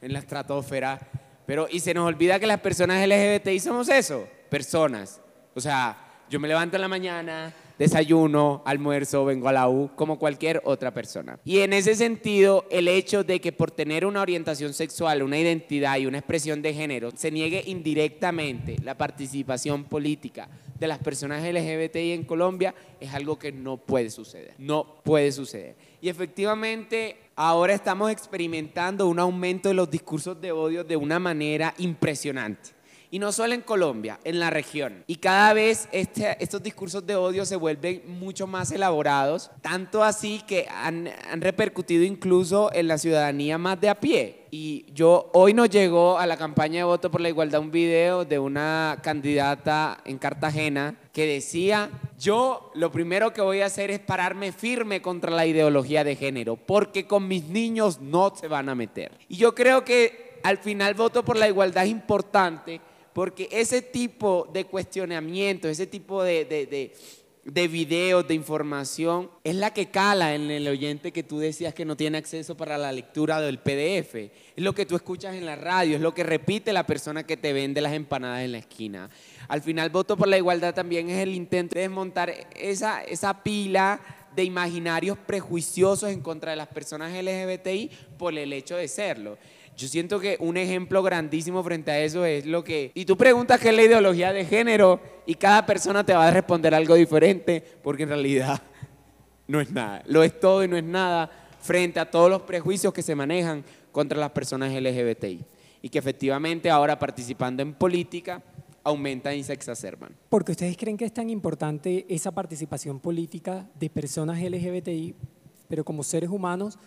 en la estratosfera. Pero, y se nos olvida que las personas LGBTI somos eso, personas. O sea, yo me levanto en la mañana, desayuno, almuerzo, vengo a la U, como cualquier otra persona. Y en ese sentido, el hecho de que por tener una orientación sexual, una identidad y una expresión de género, se niegue indirectamente la participación política de las personas LGBTI en Colombia, es algo que no puede suceder. No puede suceder. Y efectivamente, ahora estamos experimentando un aumento de los discursos de odio de una manera impresionante. Y no solo en Colombia, en la región. Y cada vez este, estos discursos de odio se vuelven mucho más elaborados, tanto así que han, han, repercutido incluso en la ciudadanía más de a pie. Y yo hoy nos llegó a la campaña de voto por la igualdad un video de una candidata en Cartagena que decía, yo lo primero que voy a hacer es pararme firme contra la ideología de género, porque con mis niños no se van a meter. Y yo creo que al final voto por la igualdad es importante porque ese tipo de cuestionamiento, ese tipo de, de, de, videos, de información, es la que cala en el oyente que tú decías que no tiene acceso para la lectura del PDF. Es lo que tú escuchas en la radio, es lo que repite la persona que te vende las empanadas en la esquina. Al final, voto por la igualdad también es el intento de desmontar esa, esa pila de imaginarios prejuiciosos en contra de las personas LGBTI por el hecho de serlo. Yo siento que un ejemplo grandísimo frente a eso es lo que... Y tú preguntas qué es la ideología de género y cada persona te va a responder algo diferente porque en realidad no es nada. Lo es todo y no es nada frente a todos los prejuicios que se manejan contra las personas LGBTI. Y que efectivamente ahora participando en política aumentan y se exacerban. Porque ustedes creen que es tan importante esa participación política de personas LGBTI, pero como seres humanos,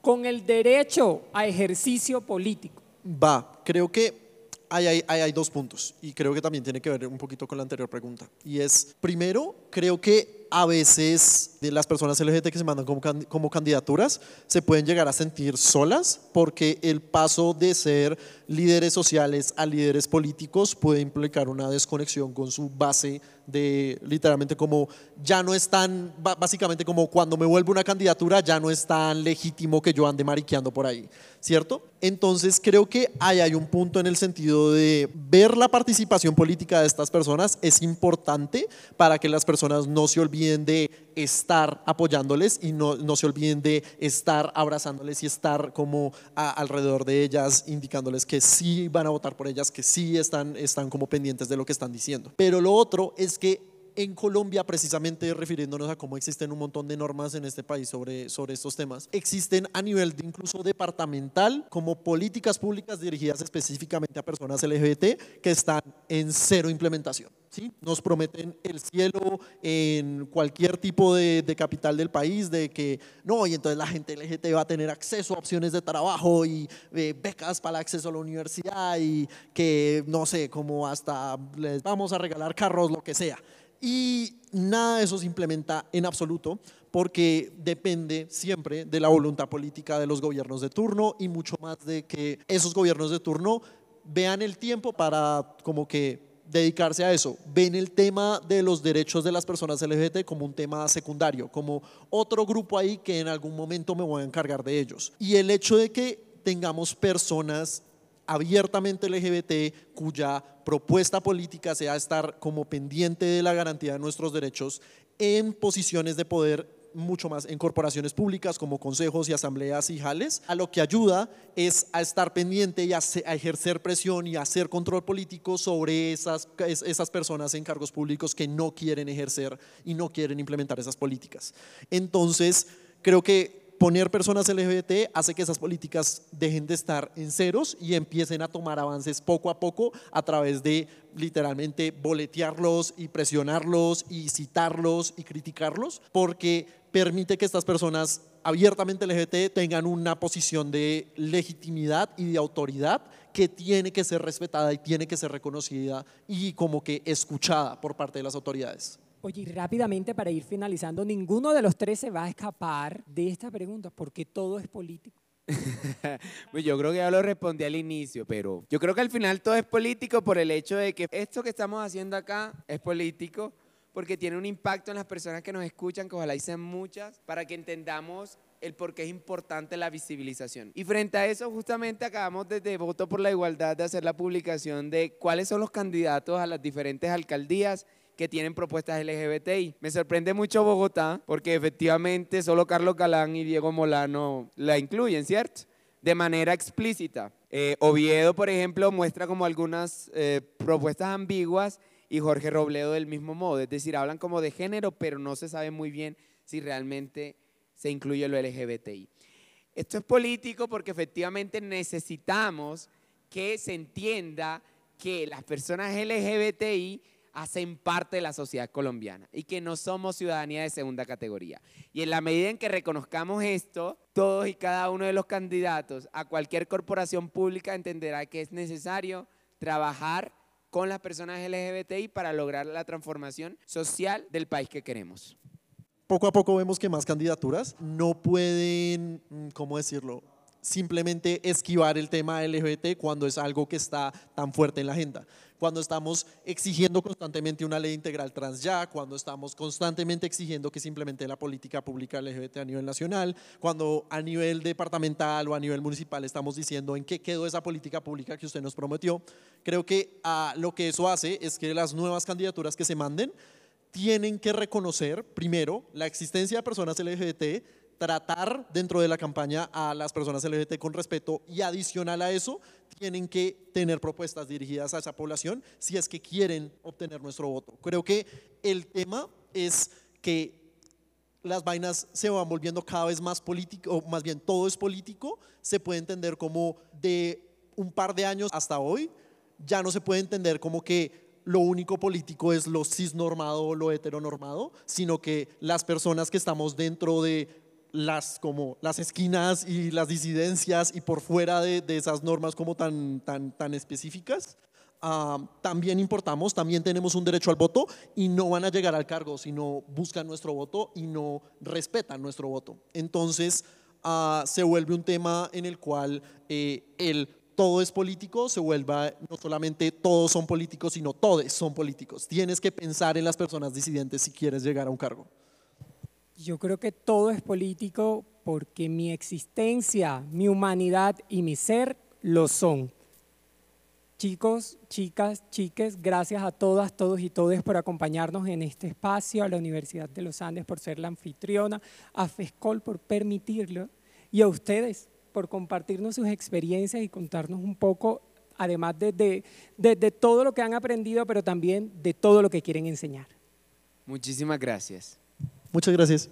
con el derecho a ejercicio político. Va, creo que hay, hay, dos puntos y creo que también tiene que ver un poquito con la anterior pregunta. Y es, primero, creo que a veces las personas LGBT que se mandan como, como candidaturas se pueden llegar a sentir solas porque el paso de ser líderes sociales a líderes políticos puede implicar una desconexión con su base de literalmente como ya no es tan, básicamente como cuando me vuelvo una candidatura ya no es tan legítimo que yo ande mariqueando por ahí, ¿cierto? Entonces creo que ahí hay un punto en el sentido de ver la participación política de estas personas es importante para que las personas no se olviden de estar apoyándoles y no, no se olviden de estar abrazándoles y estar como alrededor de ellas, indicándoles que sí van a votar por ellas, que sí están, están como pendientes de lo que están diciendo. Pero lo otro es que en Colombia, precisamente refiriéndonos a cómo existen un montón de normas en este país sobre, sobre estos temas, existen a nivel de incluso departamental como políticas públicas dirigidas específicamente a personas LGBT que están en cero implementación. ¿sí? Nos prometen el cielo en cualquier tipo de, capital del país, de que no, y entonces la gente LGBT va a tener acceso a opciones de trabajo y eh, becas para el acceso a la universidad y que, no sé, como hasta les vamos a regalar carros, lo que sea. Y nada de eso se implementa en absoluto porque depende siempre de la voluntad política de los gobiernos de turno y mucho más de que esos gobiernos de turno vean el tiempo para como que dedicarse a eso. Ven el tema de los derechos de las personas LGBT como un tema secundario, como otro grupo ahí que en algún momento me voy a encargar de ellos. Y el hecho de que tengamos personas abiertamente LGBT cuya propuesta política sea estar como pendiente de la garantía de nuestros derechos en posiciones de poder mucho más en corporaciones públicas como consejos y asambleas y jales, a lo que ayuda es a estar pendiente y a, ejercer presión y a hacer control político sobre esas, esas personas en cargos públicos que no quieren ejercer y no quieren implementar esas políticas. Entonces, creo que poner personas LGBT hace que esas políticas dejen de estar en ceros y empiecen a tomar avances poco a poco a través de literalmente boletearlos y presionarlos y citarlos y criticarlos, porque permite que estas personas abiertamente LGBT tengan una posición de legitimidad y de autoridad que tiene que ser respetada y tiene que ser reconocida y como que escuchada por parte de las autoridades. Oye, rápidamente para ir finalizando, ninguno de los tres se va a escapar de esta pregunta porque todo es político. pues yo creo que ya lo respondí al inicio, pero yo creo que al final todo es político por el hecho de que esto que estamos haciendo acá es político porque tiene un impacto en las personas que nos escuchan, que ojalá sean muchas, para que entendamos el por qué es importante la visibilización. Y frente a eso, justamente acabamos desde Voto por la Igualdad de hacer la publicación de cuáles son los candidatos a las diferentes alcaldías que tienen propuestas LGBTI. Me sorprende mucho Bogotá porque efectivamente solo Carlos Calán y Diego Molano la incluyen, ¿cierto? De manera explícita. Eh, Oviedo, por ejemplo, muestra como algunas eh, propuestas ambiguas y Jorge Robledo del mismo modo. Es decir, hablan como de género, pero no se sabe muy bien si realmente se incluye lo LGBTI. Esto es político porque efectivamente necesitamos que se entienda que las personas LGBTI hacen parte de la sociedad colombiana y que no somos ciudadanía de segunda categoría. Y en la medida en que reconozcamos esto, todos y cada uno de los candidatos a cualquier corporación pública entenderá que es necesario trabajar con las personas LGBTI para lograr la transformación social del país que queremos. Poco a poco vemos que más candidaturas no pueden, mm, ¿cómo decirlo? simplemente esquivar el tema LGBT cuando es algo que está tan fuerte en la agenda. Cuando estamos exigiendo constantemente una ley integral trans ya, cuando estamos constantemente exigiendo que simplemente la política pública LGBT a nivel nacional, cuando a nivel departamental o a nivel municipal estamos diciendo en qué quedó esa política pública que usted nos prometió, creo que ah, lo que eso hace es que las nuevas candidaturas que se manden tienen que reconocer primero la existencia de personas LGBT, tratar dentro de la campaña a las personas LGBT con respeto y adicional a eso, tienen que tener propuestas dirigidas a esa población si es que quieren obtener nuestro voto. Creo que el tema es que las vainas se van volviendo cada vez más político, o más bien todo es político, se puede entender como de un par de años hasta hoy, ya no se puede entender como que lo único político es lo cisnormado o lo heteronormado, sino que las personas que estamos dentro de las, como las esquinas y las disidencias y por fuera de, esas normas como tan, tan, tan específicas, ah, también importamos, también tenemos un derecho al voto y no van a llegar al cargo si no buscan nuestro voto y no respetan nuestro voto. Entonces ah, se vuelve un tema en el cual eh, el todo es político se vuelva no solamente todos son políticos, sino todos son políticos. Tienes que pensar en las personas disidentes si quieres llegar a un cargo. Yo creo que todo es político porque mi existencia, mi humanidad y mi ser lo son. Chicos, chicas, chiques, gracias a todas, todos y todes por acompañarnos en este espacio, a la Universidad de los Andes por ser la anfitriona, a FESCOL por permitirlo y a ustedes por compartirnos sus experiencias y contarnos un poco, además de, de, todo lo que han aprendido, pero también de todo lo que quieren enseñar. Muchísimas gracias. Muchas gracias.